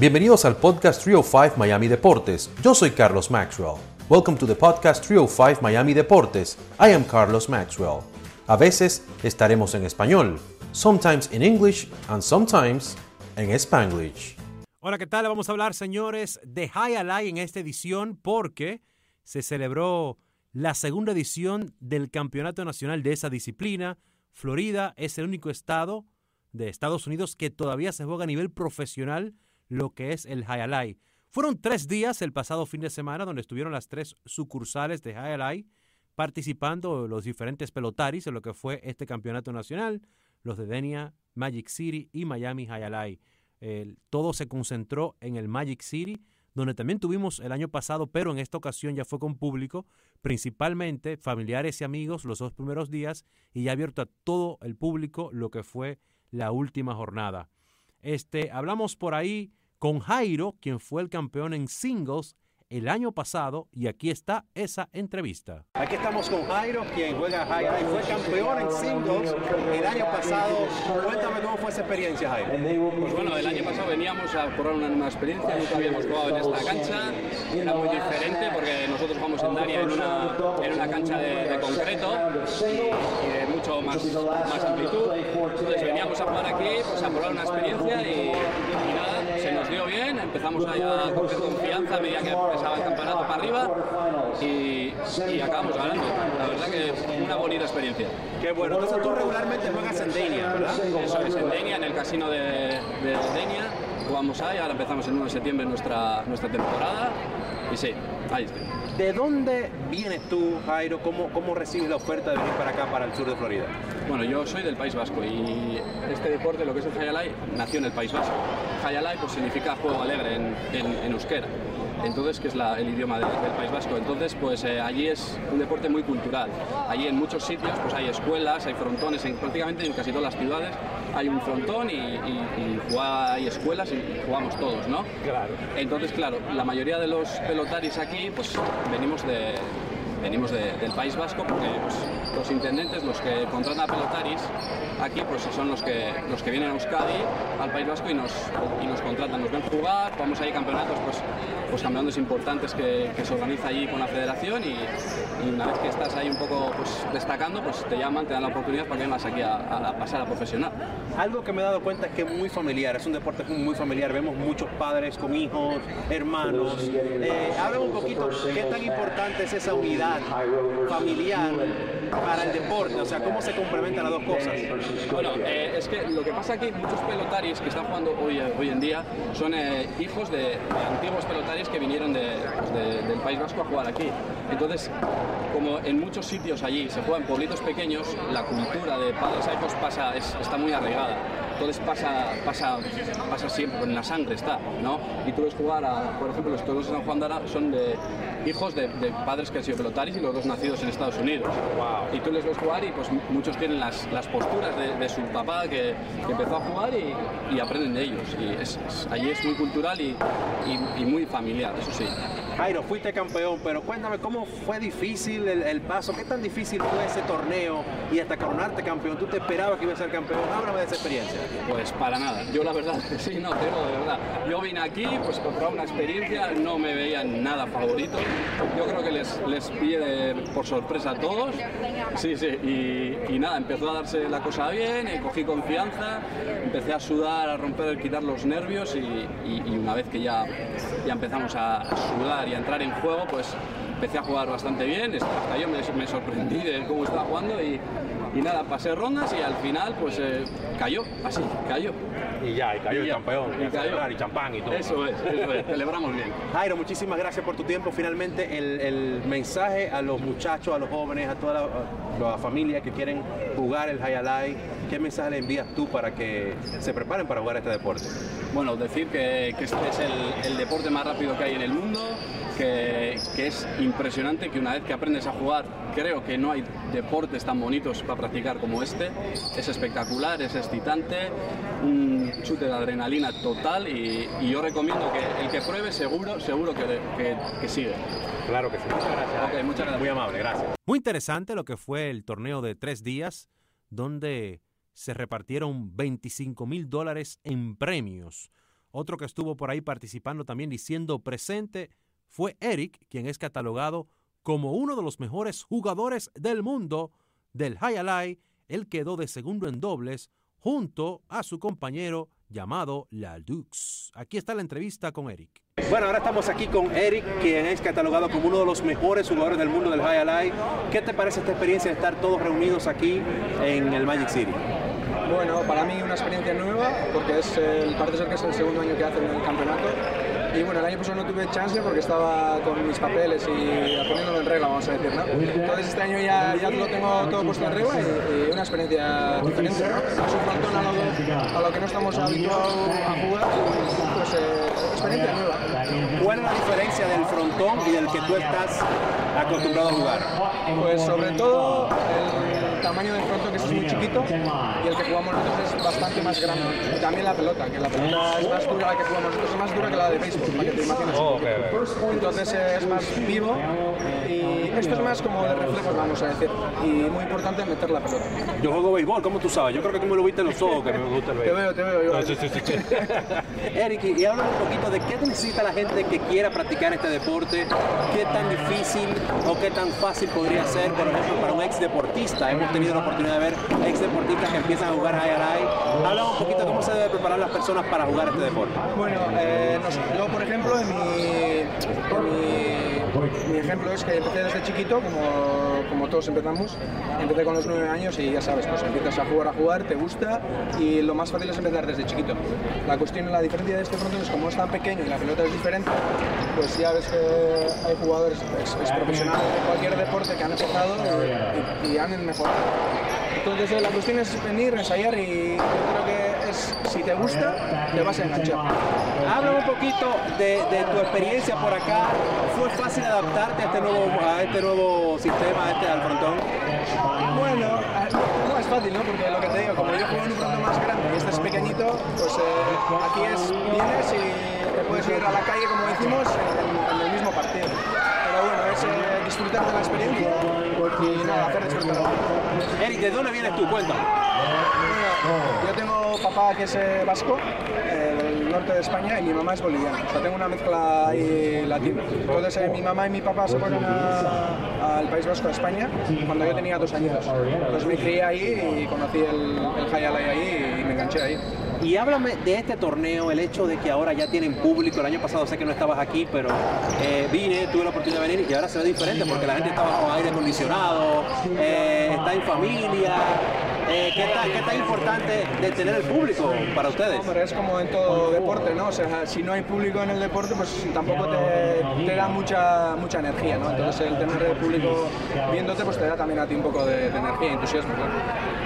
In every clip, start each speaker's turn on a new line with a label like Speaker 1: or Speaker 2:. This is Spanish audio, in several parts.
Speaker 1: Bienvenidos al podcast 305 Miami Deportes. Yo soy Carlos Maxwell. Welcome to the podcast 305 Miami Deportes. I am Carlos Maxwell. A veces estaremos en español, sometimes in English and sometimes en Spanglish.
Speaker 2: Hola, ¿qué tal? Vamos a hablar, señores, de High Alai en esta edición porque se celebró la segunda edición del Campeonato Nacional de esa disciplina. Florida es el único estado de Estados Unidos que todavía se juega a nivel profesional lo que es el High Alai. Fueron tres días el pasado fin de semana donde estuvieron las tres sucursales de High Alai participando los diferentes pelotaris en lo que fue este campeonato nacional, los de Denia, Magic City y Miami High Alai. todo se concentró en el Magic City, donde también tuvimos el año pasado, pero en esta ocasión ya fue con público, principalmente familiares y amigos los dos primeros días y ya abierto a todo el público lo que fue la última jornada. Este, hablamos por ahí con Jairo, quien fue el campeón en singles el año pasado y aquí está esa entrevista.
Speaker 1: Aquí estamos con Jairo, quien juega Jairo y fue campeón en singles el año pasado. Cuéntame cómo fue esa experiencia, Jairo.
Speaker 3: Pues bueno, el año pasado veníamos a probar una nueva experiencia, nunca habíamos jugado en esta cancha, era muy diferente porque nosotros jugamos en Daria en una, en una cancha de, concreto y, de mucho más, más amplitud. Entonces veníamos a jugar aquí, pues a probar una experiencia y, nada, se nos dio bien, empezamos a coger confianza a medida que empezaba el campeonato para arriba y, y acabamos ganando. La verdad que una bonita experiencia.
Speaker 1: Qué bueno. Entonces tú regularmente juegas en Denia, ¿verdad?
Speaker 3: Eso es, en Denia, en el casino de, de Denia. Jugamos ahí, ahora empezamos el 1 de septiembre nuestra, nuestra temporada y sí, ahí estoy.
Speaker 1: ¿De dónde vienes tú, Jairo? ¿Cómo, ¿Cómo recibes la oferta de venir para acá, para el sur de Florida?
Speaker 3: Bueno, yo soy del País Vasco y este deporte, lo que es el Hayalai, nació en el País Vasco. Hayalai pues, significa juego alegre en, en, en euskera entonces que es el idioma del, País Vasco. Entonces, pues eh, allí es un deporte muy cultural. Allí en muchos sitios pues hay escuelas, hay frontones, en, prácticamente en casi todas las ciudades hay un frontón y, hay escuelas y jugamos todos, ¿no?
Speaker 1: Claro.
Speaker 3: Entonces, claro, la mayoría de los pelotaris aquí, pues venimos de, venimos del País Vasco porque pues, los intendentes, los que contratan a pelotaris, aquí pues son los que, los que vienen a Euskadi, al País Vasco y nos, y nos contratan, nos ven jugar, vamos ahí campeonatos, pues, pues campeonatos importantes que, se organiza allí con la federación y, y, una vez que estás ahí un poco pues, destacando, pues te llaman, te dan la oportunidad para que vengas aquí a, a, pasar a profesional.
Speaker 1: Algo que me he dado cuenta es que es muy familiar, es un deporte muy familiar, vemos muchos padres con hijos, hermanos. Eh, habla un poquito, ¿qué tan importante es esa unidad familiar para el deporte? O sea, ¿cómo se complementan las dos cosas?
Speaker 3: Bueno, eh, es que lo que pasa aquí, muchos pelotaris que están jugando hoy, hoy en día son eh, hijos de, antiguos pelotaris que vinieron de, de, del País Vasco a jugar aquí. Entonces, como en muchos sitios allí se juegan pueblitos pequeños, la cultura de padres a hijos pasa, es, está muy arraigada. Entonces pasa, pasa, pasa siempre, en la sangre está, ¿no? Y tú ves jugar a, por ejemplo, los toros de San Juan de Ara son de hijos de, de, padres que han sido pelotaris y los dos nacidos en Estados Unidos.
Speaker 1: Wow.
Speaker 3: Y tú les ves jugar y pues muchos tienen las, las posturas de, de, su papá que, que, empezó a jugar y, y, aprenden de ellos. Y es, es, allí es muy cultural y, y, y muy familiar, eso sí.
Speaker 1: Jairo, fuiste campeón, pero cuéntame cómo fue difícil el, paso, qué tan difícil fue ese torneo y hasta coronarte campeón. ¿Tú te esperabas que ibas a ser campeón? Háblame de esa experiencia.
Speaker 3: Pues para nada. Yo la verdad, sí, no, pero de verdad. Yo vine aquí, pues comprar una experiencia, no me veía nada favorito. Yo creo que les, les pide por sorpresa a todos. Sí, sí, y, nada, empezó a darse la cosa bien, cogí confianza, empecé a sudar, a romper, a quitar los nervios y, una vez que ya, ya empezamos a sudar y a entrar en juego, pues empecé a jugar bastante bien, yo me, me sorprendí de cómo estaba jugando y, y, nada, pasé rondas y al final pues eh, cayó, así, cayó.
Speaker 1: Y ya, y cayó
Speaker 3: y
Speaker 1: el campeón,
Speaker 3: y,
Speaker 1: cayó. y champán y todo.
Speaker 3: Eso es, eso es, celebramos bien.
Speaker 1: Jairo, muchísimas gracias por tu tiempo. Finalmente, el, el mensaje a los muchachos, a los jóvenes, a toda la, a la familia que quieren jugar el Hayalai, ¿qué mensaje le envías tú para que se preparen para jugar este deporte?
Speaker 3: Bueno, decir que, que este es el, el deporte más rápido que hay en el mundo, que, que, es impresionante que una vez que aprendes a jugar, creo que no hay deportes tan bonitos para practicar como este. Es espectacular, es excitante, un chute de adrenalina total y, y yo recomiendo que el que pruebe seguro, seguro que, que, que sigue.
Speaker 1: Claro que sí. Muchas gracias.
Speaker 3: Okay, muchas gracias.
Speaker 1: Muy amable, gracias.
Speaker 2: Muy interesante lo que fue el torneo de tres días, donde se repartieron 25 mil dólares en premios.
Speaker 1: Otro que estuvo por ahí participando también y siendo presente fue Eric, quien es catalogado como uno de los mejores jugadores del mundo del High Alai. Él quedó de segundo en dobles junto a su compañero llamado La Dux. Aquí está la entrevista con Eric.
Speaker 3: Bueno, ahora estamos aquí con Eric, quien es catalogado como uno de los mejores jugadores del mundo del High Alai. ¿Qué te parece esta experiencia de estar todos reunidos aquí en el Magic City?
Speaker 4: Bueno, para mí una experiencia nueva, porque es el, parece ser que es el segundo año que hacen el campeonato. Y bueno, el año pasado no tuve chance porque estaba con mis papeles y poniéndolo en regla, vamos a decir, ¿no? Entonces este año ya, ya lo tengo todo puesto en regla y, y una experiencia diferente, ¿no? Es un frontón a lo, a lo que no estamos habituados a jugar, pues eh, experiencia nueva.
Speaker 3: ¿Cuál es la diferencia del frontón y del que tú estás acostumbrado a jugar?
Speaker 4: Pues sobre todo el tamaño del frontón que es muy chiquito y el que jugamos nosotros es bastante más grande. Y también la pelota, que la pelota es más dura la que jugamos nosotros, es más dura que la de béisbol, para que te imagines. Entonces eh, es más vivo y esto es más como de reflejos, vamos a decir. Y muy importante meter la pelota.
Speaker 3: Yo juego béisbol, ¿cómo tú sabes? Yo creo que tú me lo viste en los ojos que me gusta el
Speaker 4: Te
Speaker 3: béisbol.
Speaker 4: veo, te veo. Yo.
Speaker 3: Sí, sí, sí, sí. Eric, y háblame un poquito de qué necesita la gente que quiera practicar este deporte, qué tan difícil o qué tan fácil podría ser, por ejemplo, para un ex deportista. Hemos tenido la oportunidad de ver ex deportistas que empiezan a jugar high alai. Háblame un poquito cómo se debe preparar las personas para jugar este deporte.
Speaker 4: Bueno, eh, nos- yo por ejemplo, en mi, en mi, mi ejemplo es que empecé desde chiquito, como, como todos empezamos. Empecé con los nueve años y ya sabes, pues empiezas a jugar, a jugar, te gusta y lo más fácil es empezar desde chiquito. La cuestión, la diferencia de este frontón es como es tan pequeño y la pelota es diferente, pues ya ves que hay jugadores ex, ex profesionales de cualquier deporte que han empezado y, y- han mejorado. Entonces la cuestión es venir, ensayar y yo creo que es, si te gusta, te vas a enganchar.
Speaker 3: Háblame un poquito de, de tu experiencia por acá. ¿Fue fácil adaptarte a este nuevo, a este nuevo sistema, a este al frontón?
Speaker 4: Bueno, eh, no es fácil, ¿no? Porque lo que te digo, como yo juego en un frontón más grande y este es pequeñito, pues eh, aquí es, vienes y te puedes ir a la calle, como decimos, en, en el mismo partido. Pero bueno, es eh, disfrutar de la experiencia y nada, hacer disfrutar.
Speaker 3: Eric, ¿de dónde vienes tú? Cuéntame.
Speaker 4: Bueno, yo tengo papá que es eh, vasco, del norte de España, y mi mamá es boliviana. Tengo una mezcla ahí latina. Entonces, eh, mi mamá y mi papá se fueron al País Vasco, a España, cuando yo tenía dos añitos. Entonces me crié ahí y conocí el, el High Alai ahí y me enganché ahí.
Speaker 3: Y háblame de este torneo, el hecho de que ahora ya tienen público. El año pasado sé que no estabas aquí, pero eh, vine, tuve la oportunidad de venir y ahora se ve diferente porque la gente está bajo aire acondicionado, eh, está en familia. Eh, ¿qué, tan, ¿Qué tan importante de tener el público para ustedes?
Speaker 4: Hombre, es como en todo deporte, ¿no? O sea, si no hay público en el deporte, pues tampoco te, te da mucha, mucha energía, ¿no? Entonces el tener el público viéndote, pues te da también a ti un poco de, de energía y entusiasmo, claro.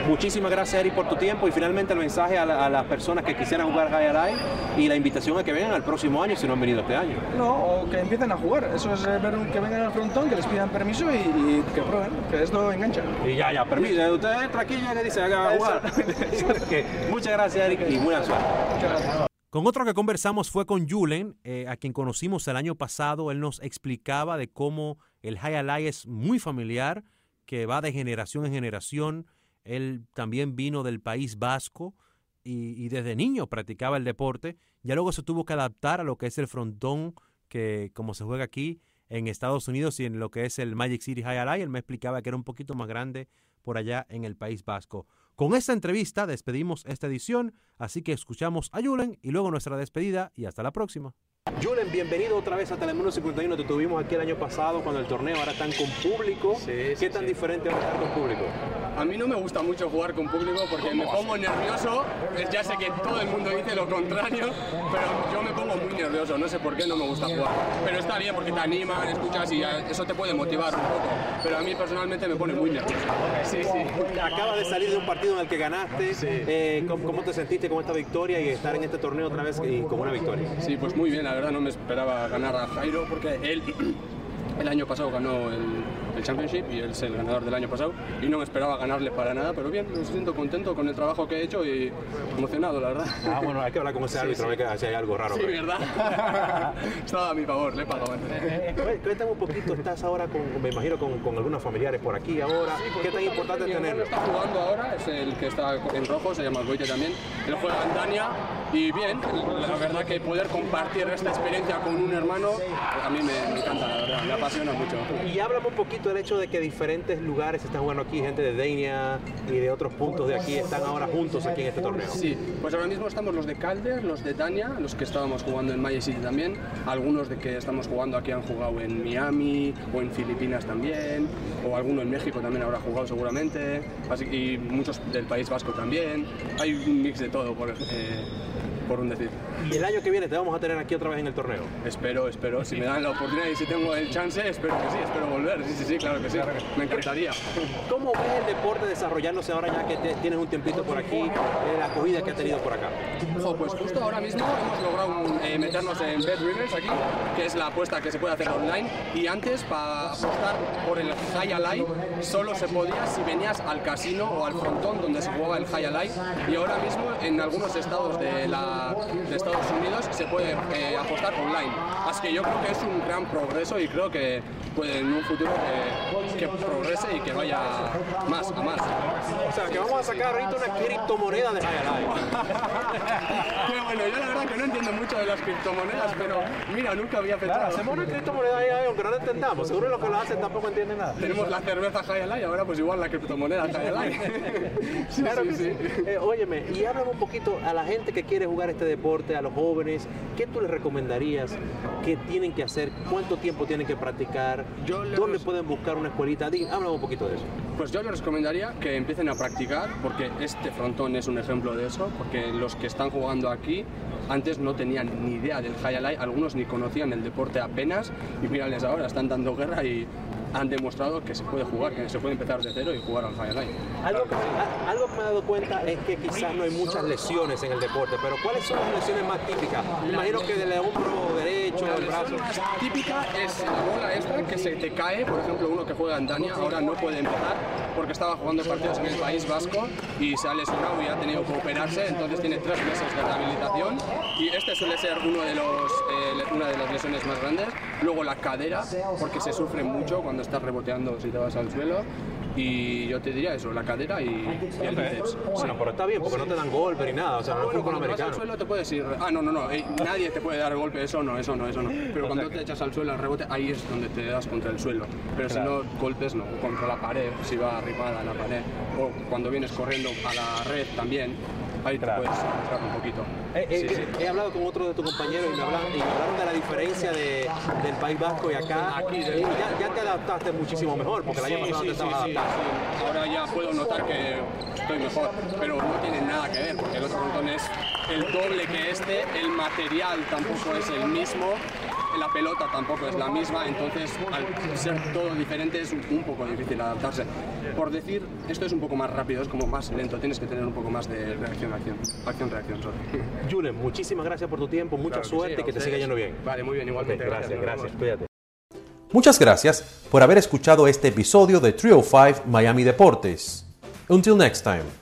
Speaker 3: Muchísimas gracias, Eric, por tu tiempo y finalmente el mensaje a, la- a las personas que quisieran jugar High Alai y la invitación a que vengan al próximo año si no han venido este año.
Speaker 4: No, o que empiecen a jugar. Eso es eh, ver que vengan al frontón, que les pidan permiso y, y que prueben, que esto engancha.
Speaker 3: Y ya, ya, permiso. Usted entra aquí jugar. Ok, Muchas gracias, Eric, y buena suerte.
Speaker 1: Con otro que conversamos fue con Julen, eh, a quien conocimos el año pasado. Él nos explicaba de cómo el High Alai es muy familiar, que va de generación en generación. Él también vino del País Vasco y, y desde niño practicaba el deporte. Ya luego se tuvo que adaptar a lo que es el frontón, que como se juega aquí en Estados Unidos y en lo que es el Magic City High Alai. Él me explicaba que era un poquito más grande por allá en el País Vasco. Con esta entrevista despedimos esta edición, así que escuchamos a Julen y luego nuestra despedida y hasta la próxima.
Speaker 3: Julen, bienvenido otra vez a Telemundo 51. Te tuvimos aquí el año pasado cuando el torneo ahora están con público.
Speaker 5: Sí,
Speaker 3: ¿Qué
Speaker 5: sí,
Speaker 3: tan
Speaker 5: sí.
Speaker 3: diferente ahora estar con público?
Speaker 5: A mí no me gusta mucho jugar con público porque me pongo nervioso. Pues ya sé que todo el mundo dice lo contrario, pero yo me pongo muy nervioso. No sé por qué no me gusta jugar. Pero está bien porque te animan, escuchas y eso te puede motivar un poco. Pero a mí personalmente me pone muy nervioso. Sí, sí.
Speaker 3: Acabas de salir de un partido en el que ganaste. Eh, ¿cómo, cómo te sentiste con esta victoria y estar en este torneo otra vez y con una victoria?
Speaker 5: Sí, pues muy bien, la verdad no me esperaba ganar a Jairo porque él el año pasado ganó el, el Championship y él es el ganador del año pasado y no me esperaba ganarle para nada, pero bien, me siento contento con el trabajo que he hecho y emocionado, la verdad.
Speaker 1: Ah, bueno, hay que hablar con ese árbitro, sí, sí. si hay algo raro.
Speaker 5: Sí, ¿verdad? Estaba a mi favor, le pago.
Speaker 1: Cuéntame un poquito, estás ahora con, me imagino, con, con algunos familiares por aquí ahora. ¿Qué tan importante tenerlo?
Speaker 5: está jugando ahora, es el que está en rojo, se llama Goite también. Él juega en Dania y bien, la verdad que poder compartir esta experiencia con un hermano a mí me, me encanta, la verdad, me apasiona mucho.
Speaker 1: Y háblame un poquito del hecho de que diferentes lugares están jugando aquí, gente de Dania y de otros puntos de aquí están ahora juntos aquí en este torneo.
Speaker 5: Sí, pues ahora mismo estamos los de Calder, los de Dania, los que estábamos jugando en Maya City también, algunos de que estamos jugando aquí han jugado en Miami o en Filipinas también, o alguno en México también habrá jugado seguramente, así, muchos del País Vasco también. Hay un mix de todo, por, eh, por un decir.
Speaker 1: ¿Y el año que viene te vamos a tener aquí otra vez en el torneo?
Speaker 5: Espero, espero. Si me dan la oportunidad y si tengo el chance, espero que sí, espero volver. Sí, sí, sí, claro que sí. Me encantaría.
Speaker 1: ¿Cómo ves el deporte desarrollándose ahora ya que te, tienes un tiempito por aquí, eh, la acogida que ha tenido por acá?
Speaker 5: Oh, pues justo ahora mismo hemos logrado eh, meternos en Bet Rivers aquí, que es la apuesta que se puede hacer online. Y antes, para apostar por el High Alive, solo se podía si venías al casino o al frontón donde se jugaba el High Alive. Y ahora mismo en algunos estados de, la, de Estados Unidos se puede eh, apostar online. Así que yo creo que es un gran progreso y creo que puede en un futuro que, que progrese y que vaya más a más.
Speaker 1: O sea, que vamos a sacar ahorita una criptomoneda de
Speaker 5: Qué bueno, yo la verdad que no entiendo mucho de las criptomonedas, pero mira, nunca había pensado.
Speaker 1: Claro, hacemos una criptomoneda ahí, aunque no lo entendamos. Seguro los que lo hacen tampoco entienden nada.
Speaker 5: Tenemos la cerveza High Alive, ahora pues igual la criptomoneda High Alive.
Speaker 1: sí, claro sí, que sí. sí. Eh, óyeme, y háblame un poquito a la gente que quiere jugar este deporte, a los jóvenes, ¿qué tú les recomendarías? ¿Qué tienen que hacer? ¿Cuánto tiempo tienen que practicar? ¿Dónde pueden buscar una escuelita? Háblame un poquito de eso.
Speaker 5: Pues yo les recomendaría que empiecen a practicar, porque este frontón es un ejemplo de eso, porque los que están jugando aquí antes no tenían ni idea del high alive, algunos ni conocían el deporte apenas, y mírales ahora, están dando guerra y han demostrado que se puede jugar, que se puede empezar de cero y jugar al high alive.
Speaker 1: Algo que, algo que me he dado cuenta es que quizás no hay muchas lesiones en el deporte, pero ¿cuáles son las lesiones más típicas? Me imagino que del hombro derecho,
Speaker 5: La
Speaker 1: el brazo.
Speaker 5: lesión más típica es la bola esta que se te cae, por ejemplo uno que juega en Dania ahora no puede empezar porque estaba jugando partidos en el País Vasco y se ha lesionado y ha tenido que operarse, entonces tiene tres meses de rehabilitación y este suele ser uno de los, eh, una de las lesiones más grandes. Luego la cadera, porque se sufre mucho cuando estás reboteando si te vas al suelo y yo te diría eso, la cadera y, y el bíceps.
Speaker 1: Bueno, pero está bien, porque no te dan golpe ni nada, o sea, no
Speaker 5: Bueno, cuando te vas al
Speaker 1: americano.
Speaker 5: suelo te puedes ir. Ah, no, no, no. eh, nadie te puede dar golpe. Eso no, eso no, eso no. Pero cuando te echas al suelo al rebote, ahí es donde te das contra el suelo. Pero si no, golpes no. Contra la pared, si va arrimada a la pared. O cuando vienes corriendo a la red también. Ahí te puedes arriesgar un poquito.
Speaker 1: Eh, eh,
Speaker 5: Sí, sí.
Speaker 1: He hablado con otros de tus compañeros y me hablaron, y me hablaron de la diferencia de, del País Vasco y acá.
Speaker 5: Aquí,
Speaker 1: y ya, ya te adaptaste muchísimo mejor, porque el año
Speaker 5: Sí,
Speaker 1: pasado te
Speaker 5: sí,
Speaker 1: estabas
Speaker 5: sí,
Speaker 1: adaptando.
Speaker 5: sí. Ahora ya puedo notar que estoy mejor, pero no tiene nada que ver, porque el otro montón es el doble que este, el material tampoco es el mismo, la pelota tampoco es la misma, entonces al ser todo diferente es un, poco difícil adaptarse. Por decir, esto es un poco más rápido, es como más lento, tienes que tener un poco más de reacción-acción, acción-reacción.
Speaker 1: Julen, muchísimas gracias por tu tiempo, mucha
Speaker 5: Claro
Speaker 1: suerte
Speaker 5: sí,
Speaker 1: que te siga yendo bien.
Speaker 5: Vale, muy bien, igualmente.
Speaker 1: gracias,
Speaker 5: nos
Speaker 1: gracias,
Speaker 5: vemos.
Speaker 1: cuídate.
Speaker 3: Muchas gracias por haber escuchado este episodio de 305 Miami Deportes. Until next time.